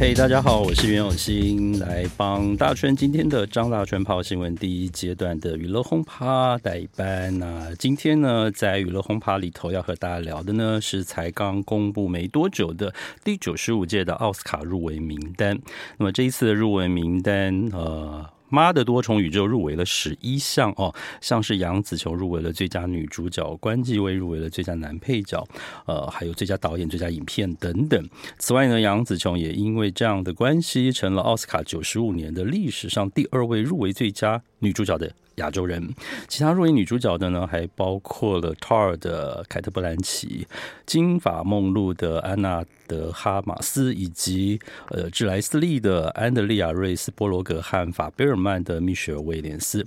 嘿大家好，我是袁永新，来帮大圈今天的张大圈泡新闻第一阶段的娱乐轰趴代班。那今天呢，在娱乐轰趴里头要和大家聊的呢，是才刚公布没多久的第九十五届的奥斯卡入围名单。那么这一次的入围名单，呃。妈的多重宇宙入围了十一项哦，像是杨紫琼入围了最佳女主角，关继威入围了最佳男配角，呃，还有最佳导演、最佳影片等等。此外呢，杨紫琼也因为这样的关系，成了奥斯卡九十五年的历史上第二位入围最佳女主角的亚洲人，其他入围女主角的呢，还包括了《Tar》的凯特·布兰奇，《金发梦露》的安娜·德哈马斯，以及呃《智莱斯利》的安德利亚·瑞斯·波罗格和法贝尔曼的蜜雪儿·威廉斯。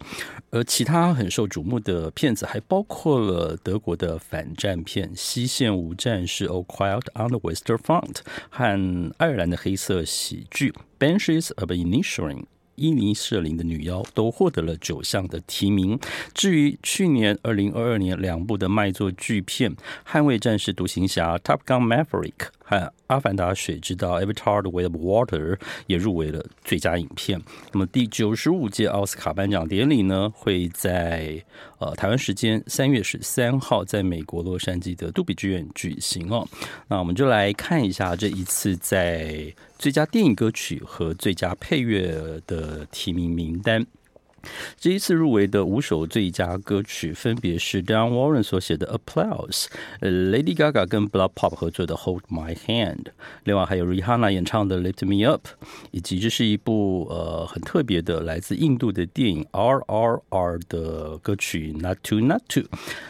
而其他很受瞩目的片子，还包括了德国的反战片《西线无战事》（All Quiet on the Western Front） 和爱尔兰的黑色喜剧《Banshees of Initiating》。伊尼舍林的女妖都获得了九项的提名。至于去年二零二二年两部的卖座巨片《捍卫战士》、《独行侠》、《Top Gun Maverick》和《阿凡达》水之道》（Avatar: The Way of Water） 也入围了最佳影片。那么第九十五届奥斯卡颁奖典礼呢，会在呃台湾时间三月十三号在美国洛杉矶的杜比剧院举行哦。那我们就来看一下这一次在。最佳电影歌曲和最佳配乐的提名名单，这一次入围的五首最佳歌曲分别是 Diane Warren 所写的《Applause》、呃 Lady Gaga 跟 BloodPop 合作的《Hold My Hand》，另外还有 Rihanna 演唱的《Lift Me Up》，以及这是一部呃很特别的来自印度的电影《RRR》的歌曲《Not To Not To》，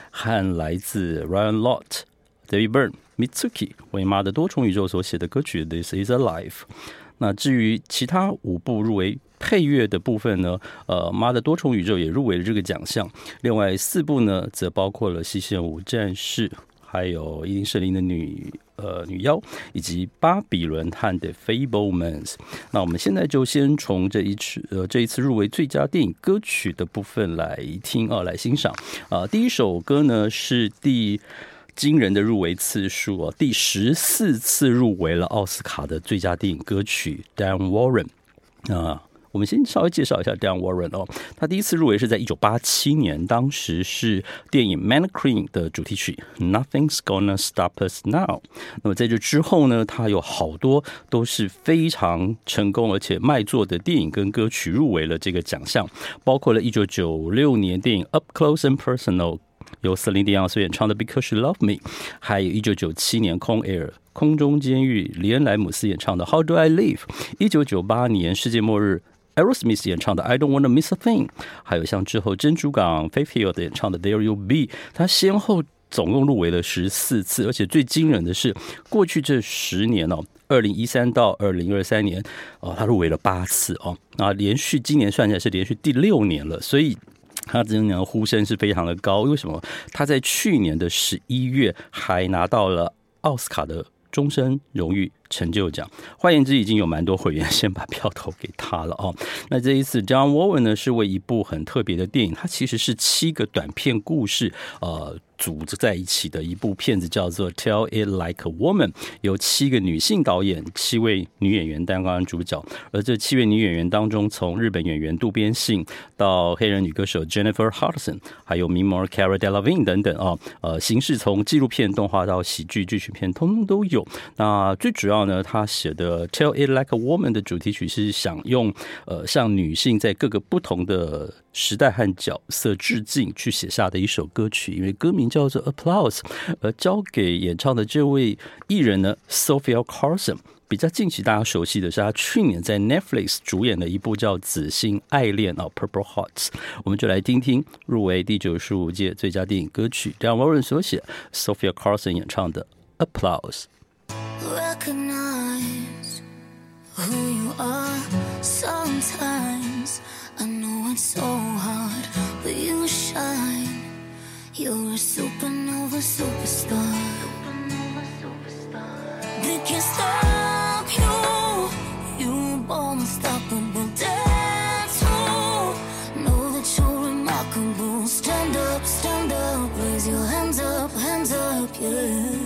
和来自 Ryan Lott、David Byrne。Mitsuki 为《妈的多重宇宙》所写的歌曲《This Is a Life》。那至于其他五部入围配乐的部分呢？呃，《妈的多重宇宙》也入围了这个奖项。另外四部呢，则包括了《西线无战事》，还有《伊林舍林的女呃女妖》，以及《巴比伦探的 Fablemans》。那我们现在就先从这一次呃这一次入围最佳电影歌曲的部分来听啊，来欣赏啊、第一首歌呢是第。惊人的入围次数哦，第十四次入围了奥斯卡的最佳电影歌曲 Dan Warren 啊，我们先稍微介绍一下 Diane Warren 哦，他第一次入围是在一九八七年，当时是电影 Mannequin 的主题曲 Nothing's Gonna Stop Us Now。那么在这之后呢，他有好多都是非常成功而且卖座的电影跟歌曲入围了这个奖项，包括了一九九六年电影 Up Close and Personal。由瑟琳迪昂所演唱的《Because You Love Me》，还有一九九七年《空 Air》空中监狱，李恩莱姆斯演唱的《How Do I Live》，一九九八年世界末日，Aerosmith 演唱的《I Don't Wanna Miss a Thing》，还有像之后珍珠港 f a i t h i l l 演唱的《There You Be》，他先后总共入围了十四次，而且最惊人的是，过去这十年哦，二零一三到二零二三年哦，他入围了八次哦，那连续今年算起来是连续第六年了，所以。他今年的呼声是非常的高，为什么？他在去年的十一月还拿到了奥斯卡的终身荣誉成就奖。换言之，已经有蛮多会员先把票投给他了哦。那这一次，John Warren 呢是为一部很特别的电影，它其实是七个短片故事，呃。组织在一起的一部片子叫做《Tell It Like a Woman》，由七个女性导演、七位女演员担当主角。而这七位女演员当中，从日本演员渡边信到黑人女歌手 Jennifer Hudson，还有名模 Cara Delevingne 等等啊，呃，形式从纪录片、动画到喜剧、剧情片，通通都有。那最主要呢，他写的《Tell It Like a Woman》的主题曲是想用呃向女性在各个不同的时代和角色致敬去写下的一首歌曲，因为歌名叫做《Applause》，而交给演唱的这位艺人呢，Sophia Carson。比较近期大家熟悉的是他去年在 Netflix 主演的一部叫《紫心爱恋》啊，《Purple Hearts》，我们就来听听入围第九十五届最佳电影歌曲，梁文润所写，Sophia Carson 演唱的《Applause》。I know it's so hard, but you shine. You're a supernova superstar. Supernova superstar. They can't stop you. You're born unstoppable. Dance hall. Know that you're remarkable. Stand up, stand up. Raise your hands up, hands up, yeah.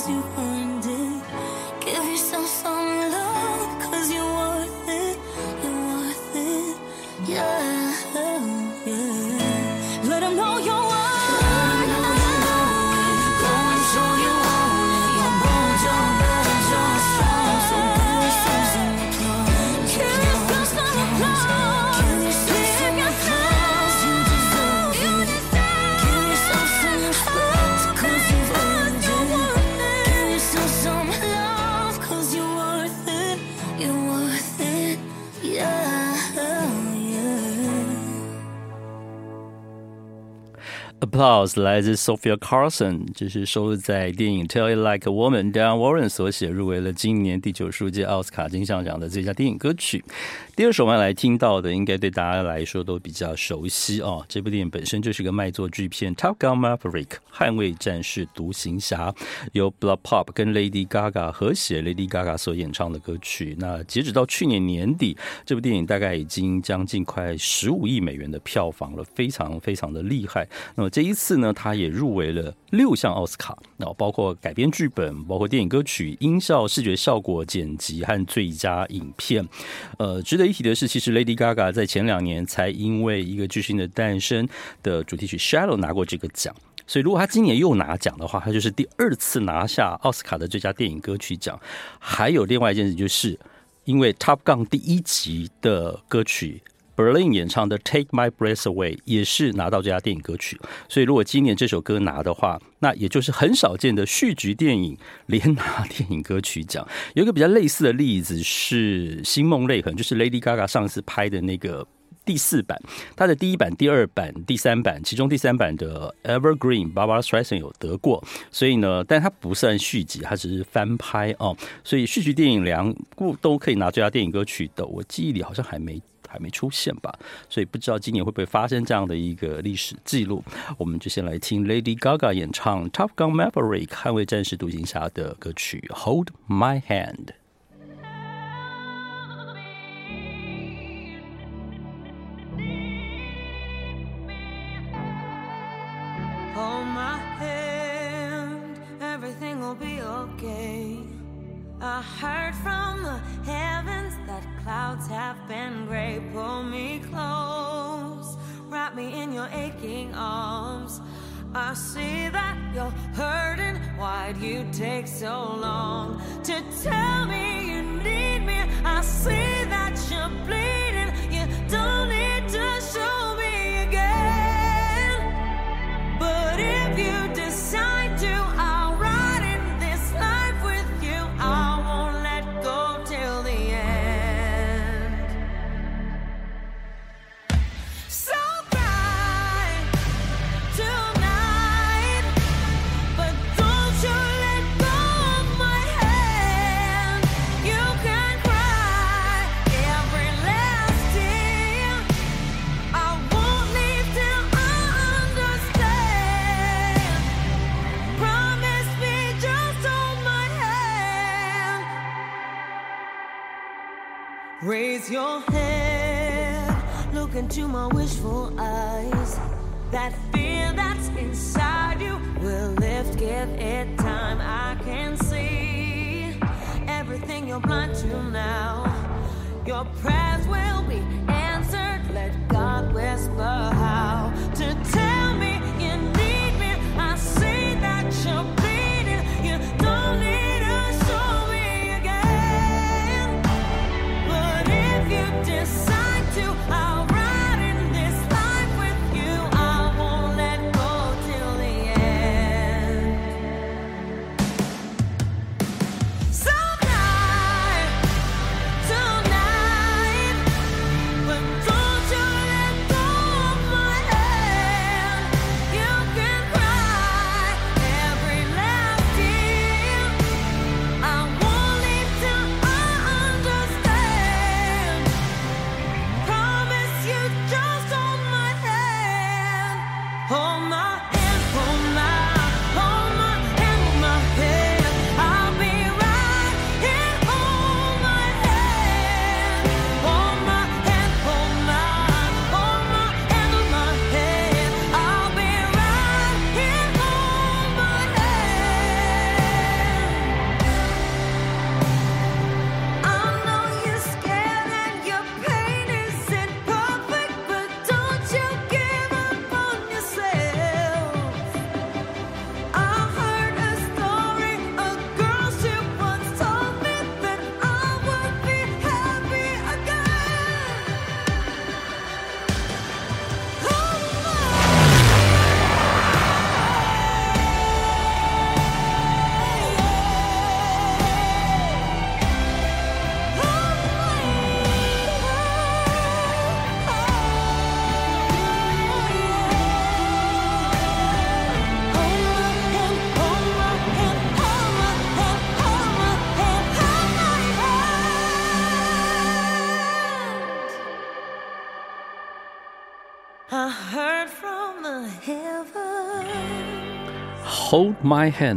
as you are. Applause 来自 Sophia Carson，这是收录在电影《Tell It Like a Woman》Diane Warren 所写，入围了今年第九十五届奥斯卡金像奖的最佳电影歌曲。第二首我们来听到的，应该对大家来说都比较熟悉哦。这部电影本身就是个卖座巨片，《Top Gun Maverick》捍卫战士独行侠，由 BloodPop 跟 Lady Gaga 合写，Lady Gaga 所演唱的歌曲。那截止到去年年底，这部电影大概已经将近快十五亿美元的票房了，非常非常的厉害。那么这一一次呢，他也入围了六项奥斯卡，那包括改编剧本、包括电影歌曲、音效、视觉效果、剪辑和最佳影片。呃，值得一。提的是，其实 Lady Gaga 在前两年才因为一个巨星的诞生的主题曲《Shallow》拿过这个奖，所以如果他今年又拿奖的话，他就是第二次拿下奥斯卡的最佳电影歌曲奖。还有另外一件事，就是因为《Top Gun》第一集的歌曲。Berlin 演唱的《Take My Breath Away》也是拿到最佳电影歌曲，所以如果今年这首歌拿的话，那也就是很少见的续集电影连拿电影歌曲奖。有一个比较类似的例子是《星梦泪痕》，就是 Lady Gaga 上次拍的那个第四版，它的第一版、第二版、第三版，其中第三版的 Evergreen Barbra Streisand 有得过，所以呢，但它不算续集，它只是翻拍哦。所以续集电影两部都可以拿最佳电影歌曲的，我记忆里好像还没。还没出现吧，所以不知道今年会不会发生这样的一个历史记录。我们就先来听 Lady Gaga 演唱《Top Gun Maverick》捍卫战士独行侠的歌曲《Hold My Hand》。clouds have been gray. Pull me close, wrap me in your aching arms. I see that you're hurting. Why'd you take so long to tell me you need me? I see that you're bleeding. You don't need to show me again. But if you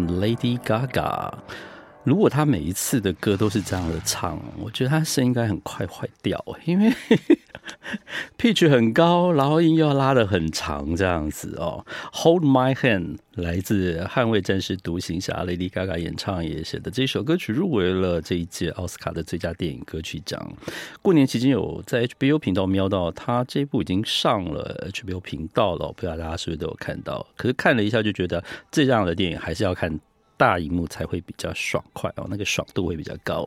Lady Gaga。如果他每一次的歌都是这样的唱，我觉得他声应该很快坏掉，因为 pitch 很高，然后音又要拉得很长，这样子哦。Hold My Hand 来自《捍卫战士独行侠》，Lady Gaga 演唱也写的这首歌曲入围了这一届奥斯卡的最佳电影歌曲奖。过年期间有在 HBO 频道瞄到，他这一部已经上了 HBO 频道了，不知道大家是不是都有看到？可是看了一下就觉得这样的电影还是要看。大荧幕才会比较爽快哦，那个爽度会比较高。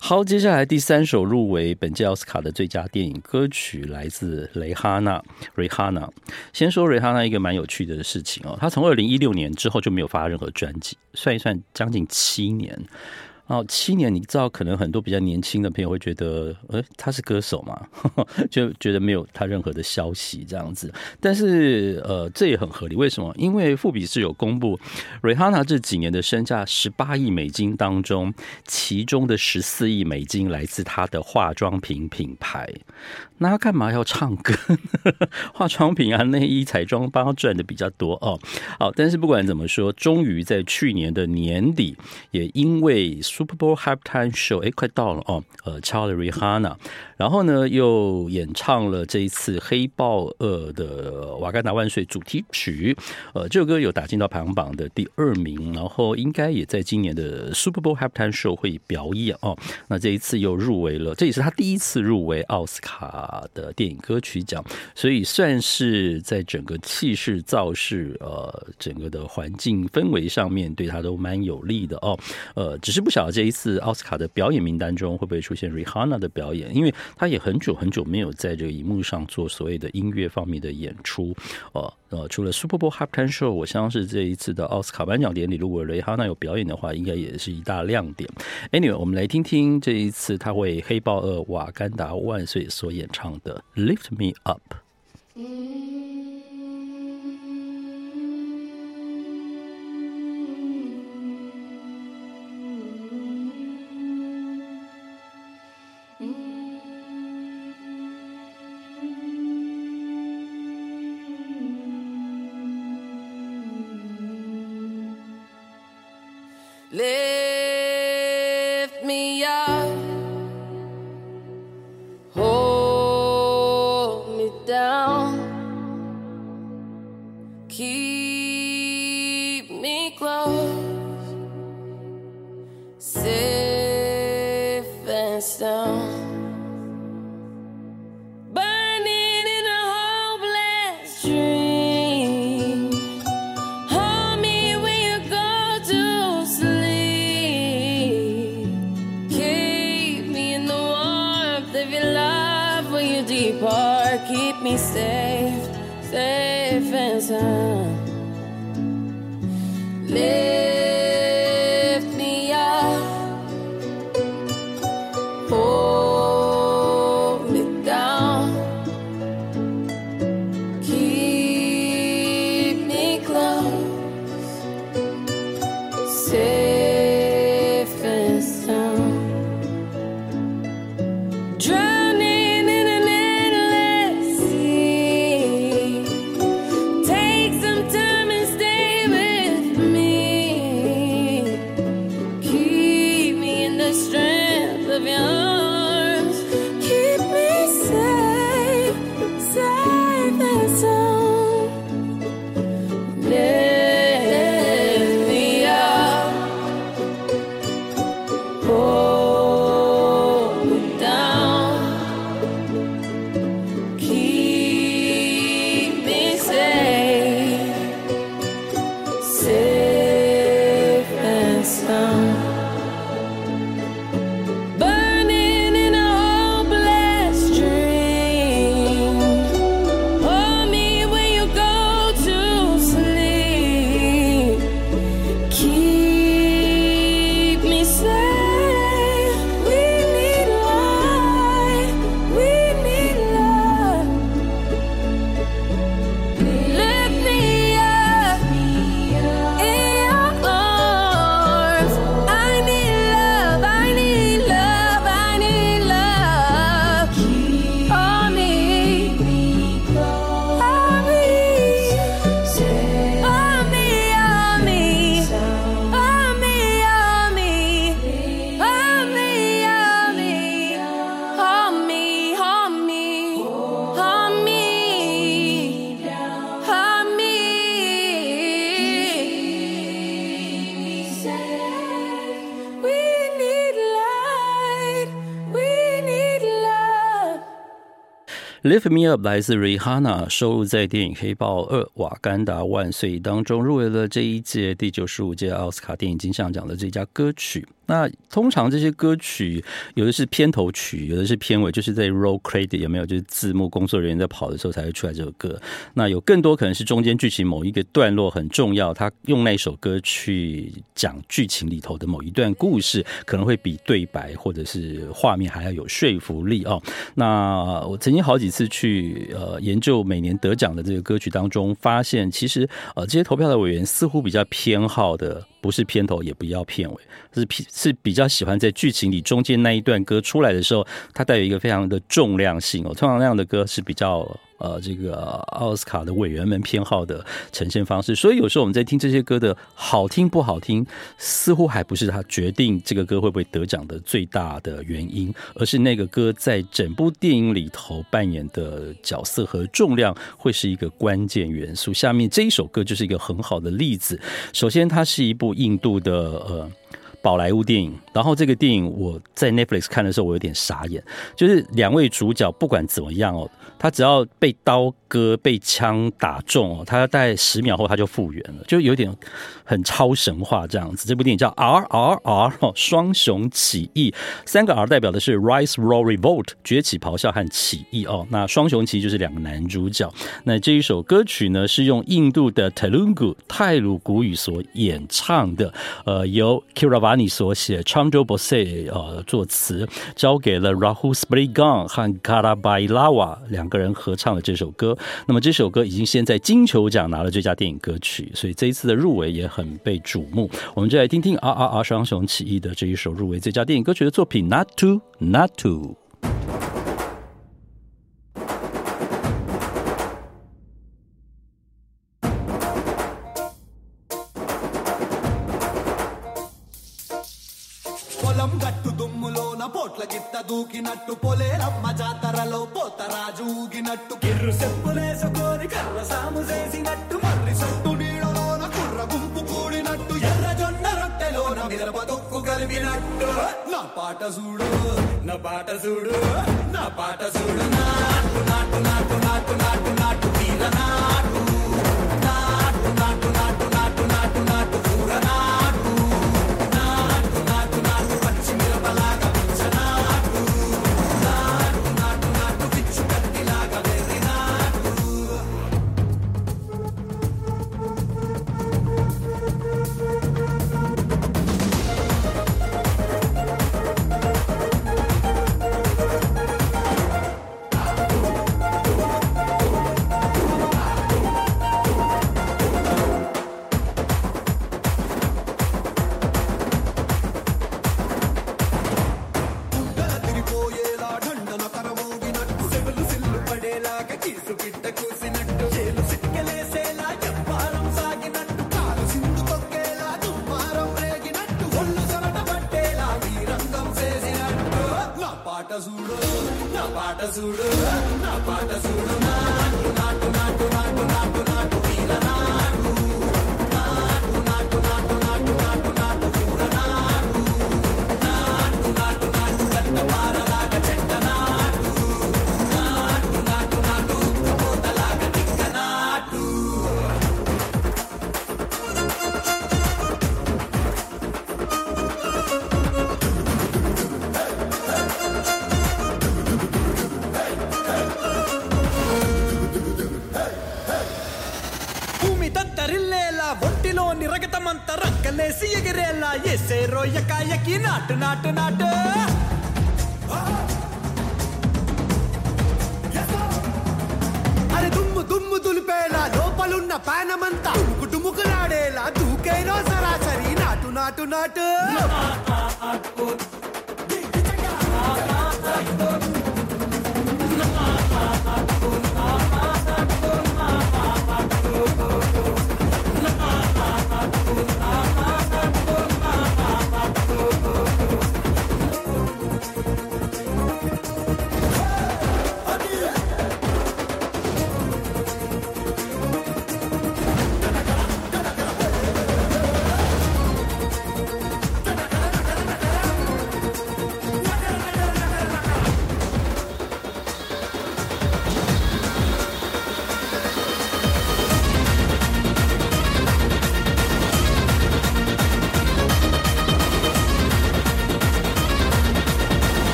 好，接下来第三首入围本届奥斯卡的最佳电影歌曲来自雷哈娜。雷哈娜，先说雷哈娜一个蛮有趣的事情哦，她从二零一六年之后就没有发任何专辑，算一算将近七年。哦，七年，你知道，可能很多比较年轻的朋友会觉得，呃，他是歌手嘛，就觉得没有他任何的消息这样子。但是，呃，这也很合理。为什么？因为富比士有公布，Rihanna 这几年的身价十八亿美金当中，其中的十四亿美金来自他的化妆品品牌。那他干嘛要唱歌？化妆品啊，内衣、彩妆帮他赚的比较多哦。好，但是不管怎么说，终于在去年的年底，也因为 Super Bowl Halftime Show，哎，快到了哦。呃，敲了 Rihanna，然后呢，又演唱了这一次《黑豹二》的《瓦干达万岁》主题曲。呃，这首歌有打进到排行榜的第二名，然后应该也在今年的 Super Bowl Halftime Show 会表演哦。那这一次又入围了，这也是他第一次入围奥斯卡的电影歌曲奖，所以算是在整个气势造势，呃，整个的环境氛围上面对他都蛮有利的哦。呃，只是不晓这一次奥斯卡的表演名单中会不会出现 Rihanna 的表演，因为他也很久很久没有在这个荧幕上做所谓的音乐方面的演出。呃呃，除了 Super Bowl Halftime Show，我相信这一次的奥斯卡颁奖典礼，如果 Rihanna 有表演的话，应该也是一大亮点。Anyway，我们来听听这一次他为《黑豹二》瓦干达万岁所演唱的《Lift Me Up》。me safe, safe and sound. Lift Me Up 来自 Rihanna，收录在电影《黑豹二：瓦干达万岁》当中，入围了这一届第九十五届奥斯卡电影金像奖的最佳歌曲。那通常这些歌曲有的是片头曲，有的是片尾，就是在 roll credit 有没有？就是字幕工作人员在跑的时候才会出来这首歌。那有更多可能是中间剧情某一个段落很重要，他用那首歌去讲剧情里头的某一段故事，可能会比对白或者是画面还要有说服力哦。那我曾经好几次去呃研究每年得奖的这个歌曲当中，发现其实呃这些投票的委员似乎比较偏好的。不是片头，也不要片尾，是是比较喜欢在剧情里中间那一段歌出来的时候，它带有一个非常的重量性哦。通常那样的歌是比较。呃，这个奥斯卡的委员们偏好的呈现方式，所以有时候我们在听这些歌的好听不好听，似乎还不是他决定这个歌会不会得奖的最大的原因，而是那个歌在整部电影里头扮演的角色和重量会是一个关键元素。下面这一首歌就是一个很好的例子。首先，它是一部印度的呃。宝莱坞电影，然后这个电影我在 Netflix 看的时候，我有点傻眼，就是两位主角不管怎么样哦，他只要被刀割、被枪打中哦，他大概十秒后他就复原了，就有点很超神话这样子。这部电影叫 R R R 哦，双雄起义，三个 R 代表的是 Rise Roar Revolt 崛起、咆哮和起义哦。那双雄其实就是两个男主角。那这一首歌曲呢，是用印度的 Telugu 泰鲁古语所演唱的，呃，由 Kiravani 所写，Chandra Bose 呃作词，交给了 Rahul Spriggum 和 Kara Bailawa 两个人合唱的这首歌。那么这首歌已经先在金球奖拿了最佳电影歌曲，所以这一次的入围也很被瞩目。我们就来听听 RRR 双雄起义的这一首入围最佳电影歌曲的作品，Not to Not to。పొలం గట్టు దుమ్ములోన పోట్ల గిత్త దూకినట్టు పొలేరమ్మ జాతరలో పోత రాజు ఊగినట్టు. కిర్రు చెప్పులేసుకొని కర్ర సాము చేసినట్టు మర్రి సొట్టు నీడలోన కుర్ర గుంపు కూడినట్టు ఎర్ర జొన్న రొట్టెలోన మిరప దుక్కు కలిపినట్టు. నా పాట చూడు నా పాట చూడు నా పాట చూడు నాటు నాటు నాటు నాటు నాటు నాటు వీర నాటు. நாட்டு நாட்டு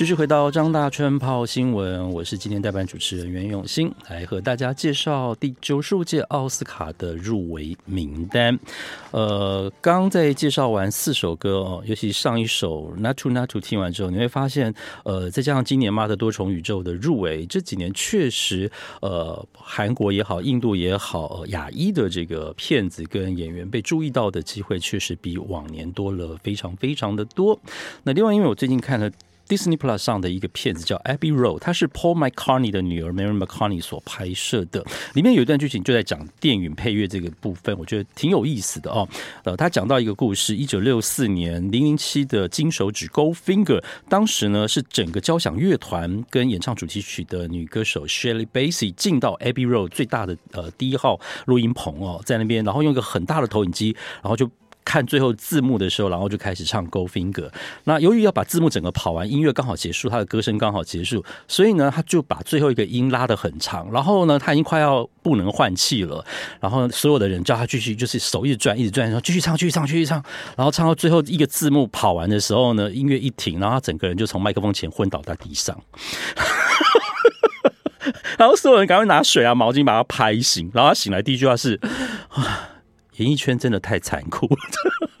继续回到张大春泡新闻，我是今天代班主持人袁永新，来和大家介绍第九十五届奥斯卡的入围名单。呃，刚在介绍完四首歌哦，尤其上一首《Not To Not To》听完之后，你会发现，呃，再加上今年《妈的多重宇宙》的入围，这几年确实，呃，韩国也好，印度也好，呃亚裔的这个片子跟演员被注意到的机会，确实比往年多了非常非常的多。那另外，因为我最近看了。Disney Plus 上的一个片子叫《Abbey Road》，它是 Paul McCartney 的女儿 Mary McCartney 所拍摄的。里面有一段剧情就在讲电影配乐这个部分，我觉得挺有意思的哦。呃，他讲到一个故事：一九六四年，零零七的金手指 Goldfinger，当时呢是整个交响乐团跟演唱主题曲的女歌手 Shirley Bassey 进到 Abbey Road 最大的呃第一号录音棚哦，在那边，然后用一个很大的投影机，然后就。看最后字幕的时候，然后就开始唱《Goldfinger》。那由于要把字幕整个跑完，音乐刚好结束，他的歌声刚好结束，所以呢，他就把最后一个音拉得很长。然后呢，他已经快要不能换气了。然后所有的人叫他继续，就是手一直转，一直转，然后继续唱，继续唱，继续唱。然后唱到最后一个字幕跑完的时候呢，音乐一停，然后他整个人就从麦克风前昏倒在地上。然后所有人赶快拿水啊、毛巾把他拍醒。然后他醒来第一句话是：啊。演艺圈真的太残酷，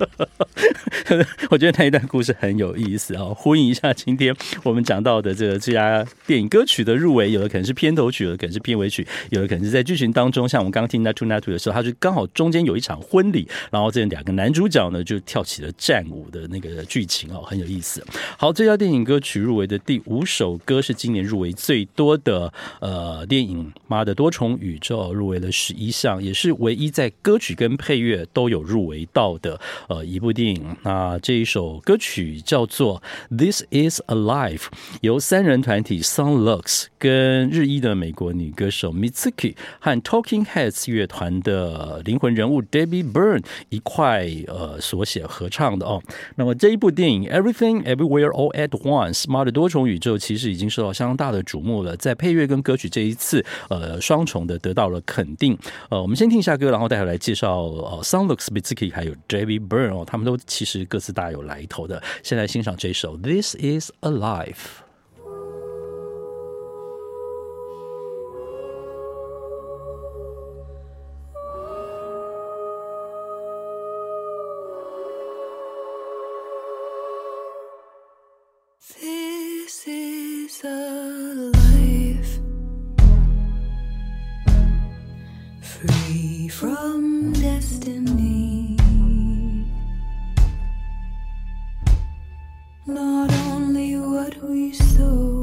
我觉得那一段故事很有意思啊，呼应一下今天我们讲到的这个这家电影歌曲的入围，有的可能是片头曲，有的可能是片尾曲，有的可能是在剧情当中，像我们刚刚听《Naatu Naatu》的时候，它就刚好中间有一场婚礼，然后这两个男主角呢就跳起了战舞的那个剧情哦，很有意思。好，这家电影歌曲入围的第五首歌是今年入围最多的呃电影《妈的多重宇宙》，入围了十一项，也是唯一在歌曲跟配乐都有入围到的呃一部电影，那这一首歌曲叫做《This Is a Life》，由三人团体 Son-Lux 跟日裔的美国女歌手 Mitski 和 Talking Heads 乐团的灵魂人物 Debbie Byrne 一块呃所写合唱的哦。那么这一部电影《Everything Everywhere All at Once》妈的多重宇宙其实已经受到相当大的瞩目了，在配乐跟歌曲这一次呃双重的得到了肯定。呃，我们先听一下歌，然后待会来介绍。呃，Son-Lux Mitski 还有 Debbie Byrne 他们都其实各自大有来头的。现在欣赏这首《This Is a Life》。This is a life, free from destiny. So.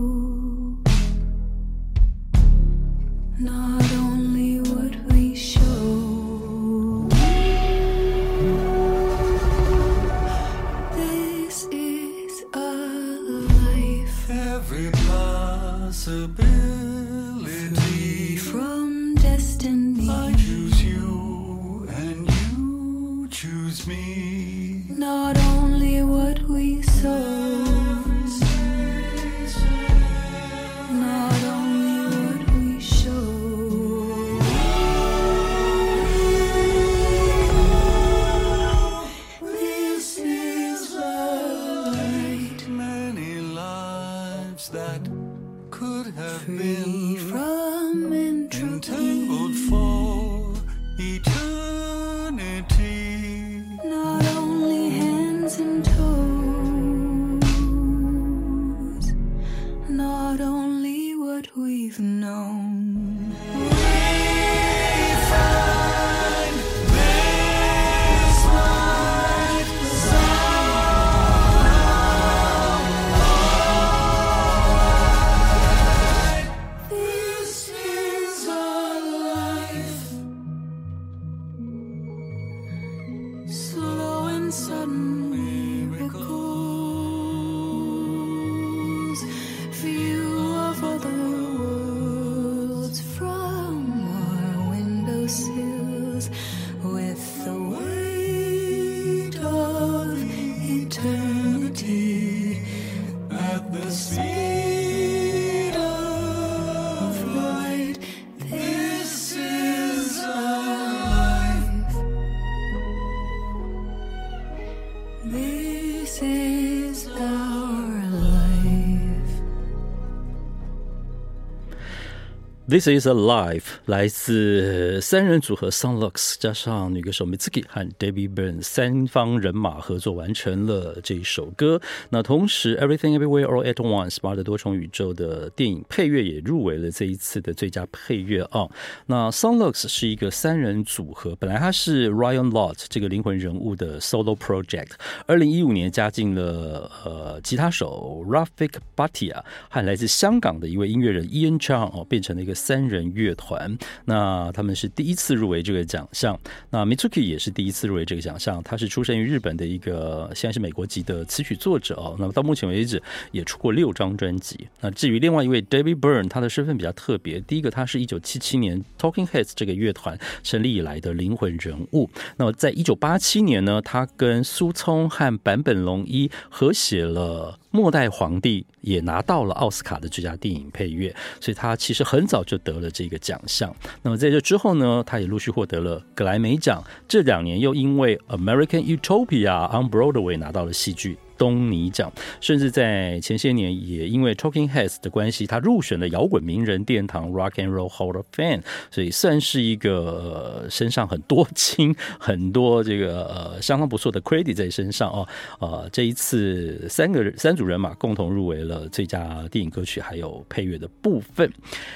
This is a life，来自三人组合 Sonlux 加上女歌手 Mitski 和 Debbie Burns 三方人马合作完成了这一首歌。那同时，Everything Everywhere All at Once，妈的多重宇宙的电影配乐也入围了这一次的最佳配乐啊。那 Sonlux 是一个三人组合，本来他是 Ryan Lott 这个灵魂人物的 solo project，二零一五年加进了呃吉他手 Rafik Batia 和来自香港的一位音乐人 Ian Chang 哦，变成了一个。三人乐团，那他们是第一次入围这个奖项。那 Mitsuki 也是第一次入围这个奖项。他是出生于日本的一个，现在是美国籍的词曲作者哦。那么到目前为止也出过六张专辑。那至于另外一位 David Byrne，他的身份比较特别。第一个，他是一九七七年 Talking Heads 这个乐团成立以来的灵魂人物。那么在一九八七年呢，他跟苏聪和坂本龙一合写了。末代皇帝也拿到了奥斯卡的最佳电影配乐，所以他其实很早就得了这个奖项。那么在这之后呢，他也陆续获得了格莱美奖。这两年又因为《American Utopia》on Broadway 拿到了戏剧。东尼奖，甚至在前些年也因为 Talking Heads 的关系，他入选了摇滚名人殿堂 Rock and Roll Hall of Fame，所以算是一个、身上很多金、很多这个呃相当不错的 credit 在身上哦。呃，这一次三个人三组人马共同入围了最佳电影歌曲还有配乐的部分。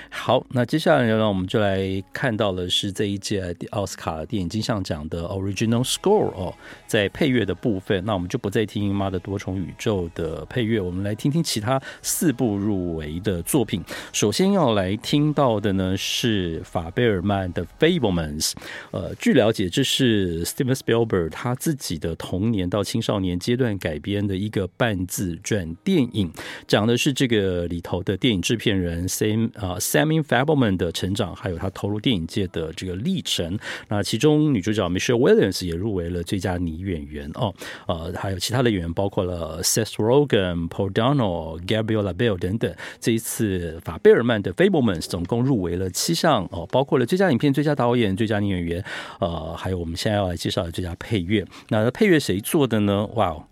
好，那接下来呢，我们就来看到的是这一届奥斯卡电影金像奖的 Original Score 哦，在配乐的部分，那我们就不再听妈的。多重宇宙的配乐，我们来听听其他四部入围的作品。首先要来听到的呢是法贝尔曼的《Fablemans》。呃，据了解，这是 Steven Spielberg 他自己的童年到青少年阶段改编的一个半自传电影，讲的是这个里头的电影制片人 Sam 啊 Sammy Fableman 的成长，还有他投入电影界的这个历程。那其中女主角 Michelle Williams 也入围了最佳女演员哦。呃，还有其他的演员包括。了 Seth Rogen、Paul Dano、Gabriel LaBelle 等等，这一次法贝尔曼的《Fablemans》总共入围了七项哦，包括了最佳影片、最佳导演、最佳女演员，呃，还有我们现在要来介绍的最佳配乐。那配乐谁做的呢？哇哦，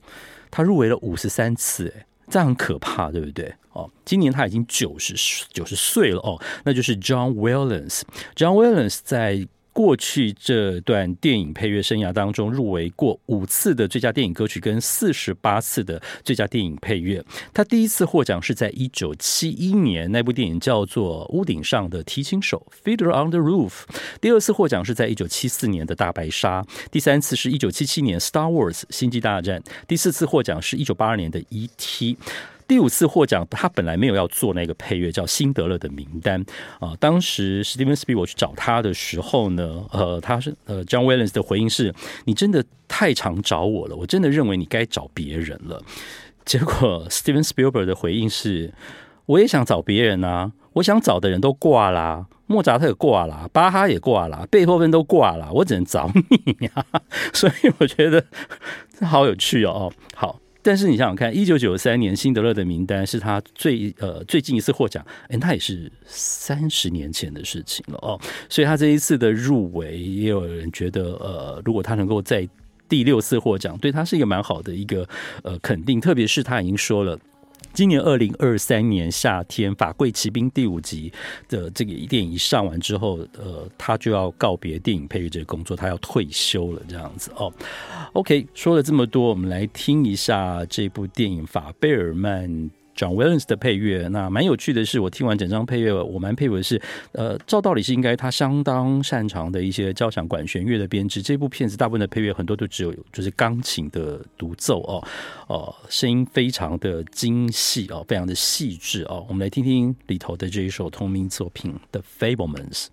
他入围了五十三次，哎，这样很可怕，对不对？哦，今年他已经九十九十岁了哦，那就是 John Williams。John Williams 在过去这段电影配乐生涯当中，入围过五次的最佳电影歌曲跟四十八次的最佳电影配乐。他第一次获奖是在一九七一年，那部电影叫做《屋顶上的提琴手》（Fiddler on the Roof）。第二次获奖是在一九七四年的大白鲨。第三次是一九七七年《Star Wars》星际大战。第四次获奖是一九八二年的《E.T.》。第五次获奖，他本来没有要做那个配乐，叫《辛德勒的名单》啊。当时史蒂芬·斯皮尔伯格去找他的时候呢，呃，他是呃，John Williams 的回应是：“你真的太常找我了，我真的认为你该找别人了。”结果史蒂芬·斯皮尔伯格的回应是：“我也想找别人啊，我想找的人都挂啦，莫扎特也挂啦，巴哈也挂啦，贝多芬都挂啦，我只能找你呀。” 所以我觉得这好有趣哦。好。但是你想想看，一九九三年《辛德勒的名单》是他最呃最近一次获奖，哎，那也是三十年前的事情了哦。所以他这一次的入围，也有人觉得，呃，如果他能够在第六次获奖，对他是一个蛮好的一个呃肯定。特别是他已经说了。今年二零二三年夏天，《法贵骑兵》第五集的这个电影一上完之后，呃，他就要告别电影配乐这个工作，他要退休了，这样子哦。OK，说了这么多，我们来听一下这部电影《法贝尔曼》。John Williams 的配乐，那蛮有趣的是，我听完整张配乐，我蛮佩服的是，呃，照道理是应该他相当擅长的一些交响管弦乐的编制。这部片子大部分的配乐很多都只有就是钢琴的独奏哦，哦，声音非常的精细哦，非常的细致哦。我们来听听里头的这一首同名作品《The Fablemans》。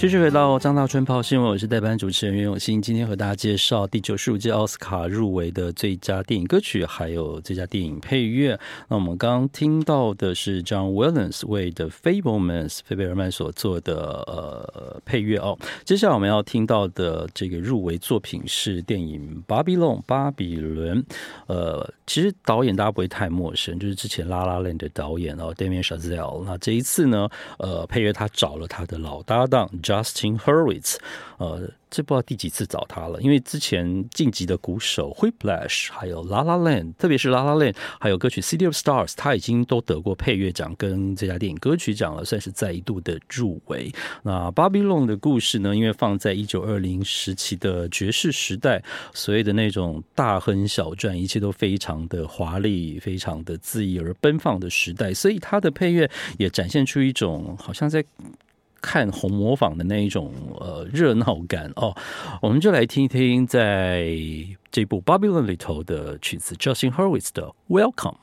继续回到张大春泡新闻，我是代班主持人袁永新。今天和大家介绍第九十五届奥斯卡入围的最佳电影歌曲，还有最佳电影配乐。那我们刚刚听到的是 John Williams 为的《Fablemans》费贝尔曼所做的呃配乐哦。接下来我们要听到的这个入围作品是电影《巴比龙》巴比伦。呃，其实导演大家不会太陌生，就是之前《拉拉链》的导演哦，Damien Chazelle。那这一次呢，呃，配乐他找了他的老搭档。Justin Hurwitz，呃，这不知道第几次找他了，因为之前晋级的鼓手 Whiplash，还有 La La Land，特别是 La La Land，还有歌曲 City of Stars，他已经都得过配乐奖跟最佳电影歌曲奖了，算是再一度的入围。那 Bobby Long 的故事呢，因为放在一九二零时期的爵士时代，所谓的那种大亨小赚，一切都非常的华丽，非常的恣意而奔放的时代，所以他的配乐也展现出一种好像在。看红模仿的那一种呃热闹感哦，我们就来听一听在这部《Babylon》里头的曲子，Justin Hurwitz 的《Welcome》。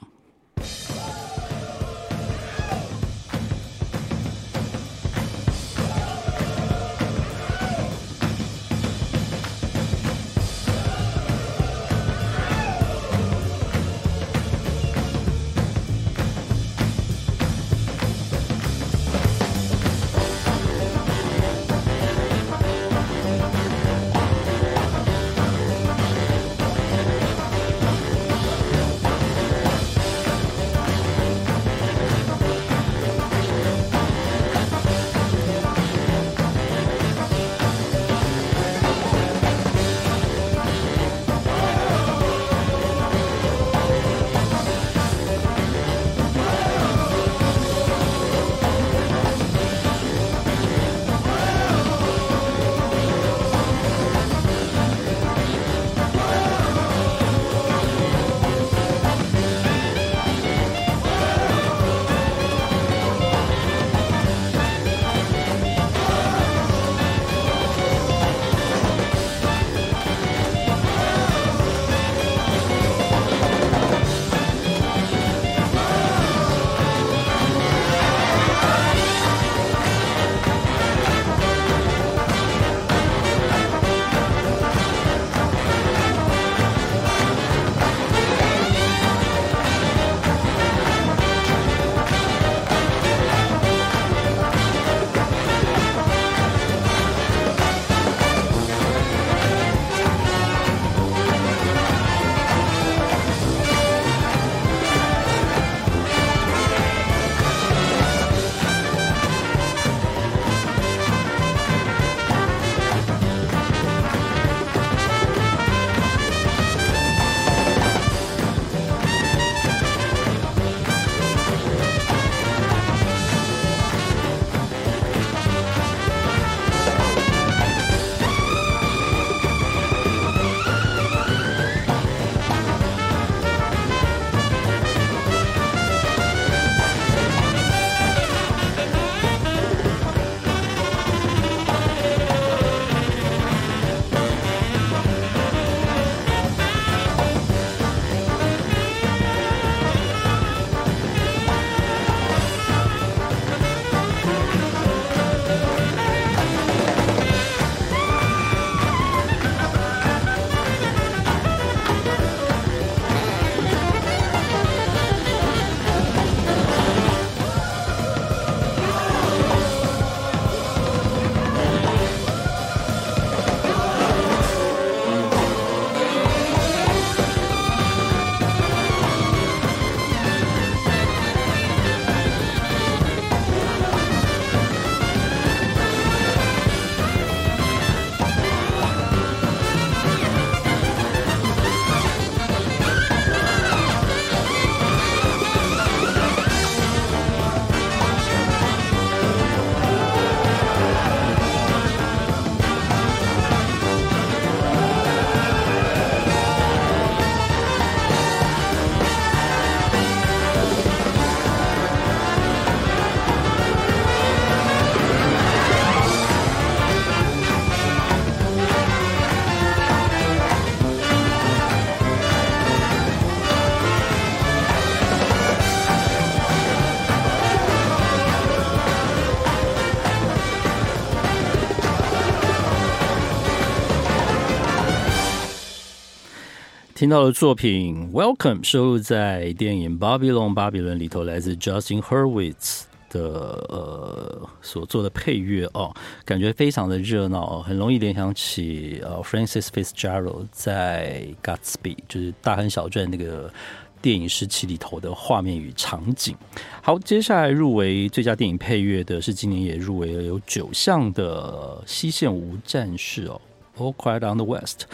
听到的作品《Welcome》收录在电影《巴比伦》巴比伦里头，来自 Justin Hurwitz 的呃所做的配乐哦，感觉非常的热闹，很容易联想起呃 Francis Fitzgerald 在 Gatsby，就是大亨小传那个电影时期里头的画面与场景。好，接下来入围最佳电影配乐的是今年也入围了有九项的《西线无战事》哦。All Quiet on the West。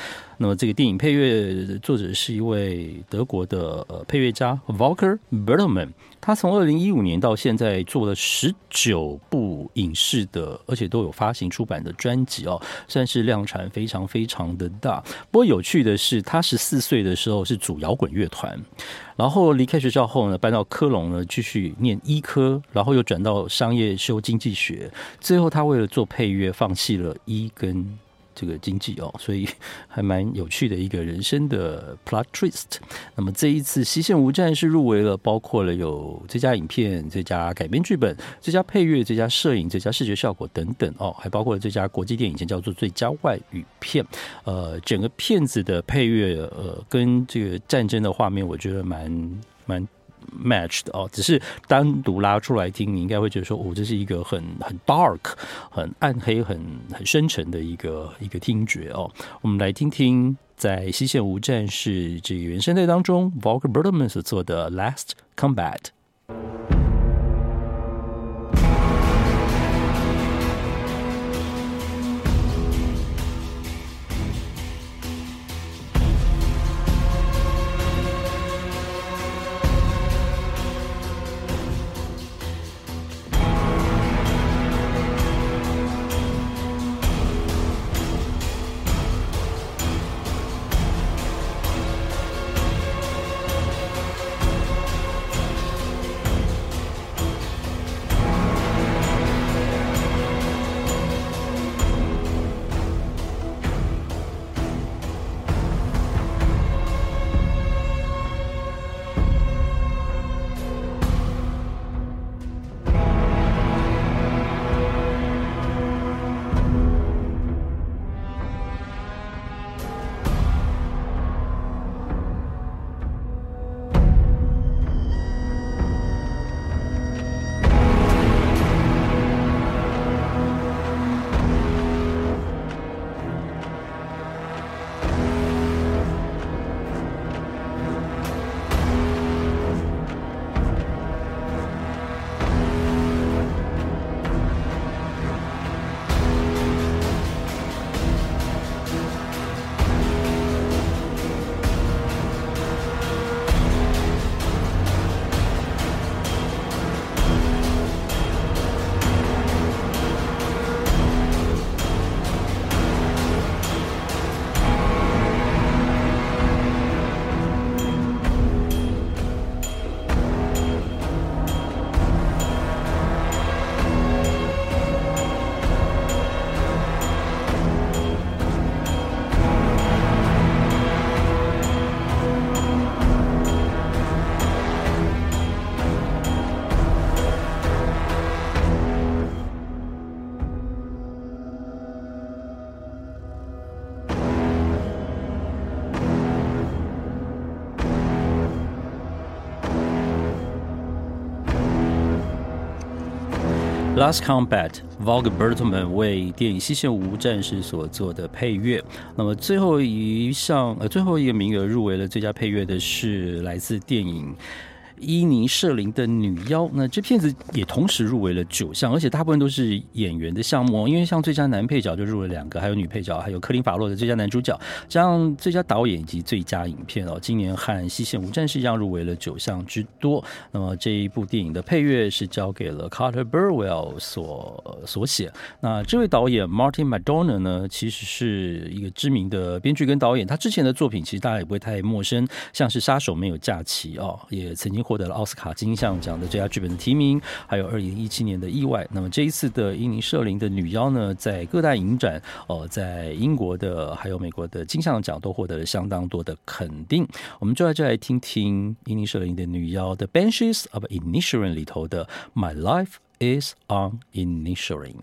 那么，这个电影配乐作者是一位德国的呃配乐家 Volker Bertelmann。他从二零一五年到现在做了十九部影视的，而且都有发行出版的专辑哦，算是量产非常非常的大。不过有趣的是，他十四岁的时候是组摇滚乐团，然后离开学校后呢，搬到科隆呢继续念医科，然后又转到商业修经济学，最后他为了做配乐，放弃了医跟。这个经济哦，所以还蛮有趣的一个人生的 plot twist。那么这一次《西线无战事》入围了，包括了有最佳影片、最佳改编剧本、最佳配乐、最佳摄影、最佳视觉效果等等哦，还包括了最佳国际电影节，叫做最佳外语片。呃，整个片子的配乐，呃，跟这个战争的画面，我觉得蛮蛮。Match 的哦，只是单独拉出来听，你应该会觉得说，哦，这是一个很很 dark、很暗黑、很很深沉的一个一个听觉哦。我们来听听在《西线无战事》这个原声带当中，Volker Bertelmann 所做的《Last Combat》。Last Combat Volga Bertman 为电影《西线无战士》所做的配乐。那么最后一项，呃，最后一个名额入围了最佳配乐的是来自电影。伊尼舍林的女妖，那这片子也同时入围了九项，而且大部分都是演员的项目。因为像最佳男配角就入了两个，还有女配角，还有科林法洛的最佳男主角，加上最佳导演以及最佳影片哦。今年和《西线无战事》一样入围了九项之多。那么这一部电影的配乐是交给了 Carter Burwell 所所写。那这位导演 Martin McDonagh 呢，其实是一个知名的编剧跟导演，他之前的作品其实大家也不会太陌生，像是《杀手没有假期》哦，也曾经获获得了奥斯卡金像奖的最佳剧本的提名，还有二零一七年的意外。那么这一次的伊尼舍林的女妖呢，在各大影展哦，在英国的还有美国的金像奖都获得了相当多的肯定。我们就在这来听听伊尼舍林的女妖的《The Banshees of Inisherin》里头的《My Life Is on Initiating》。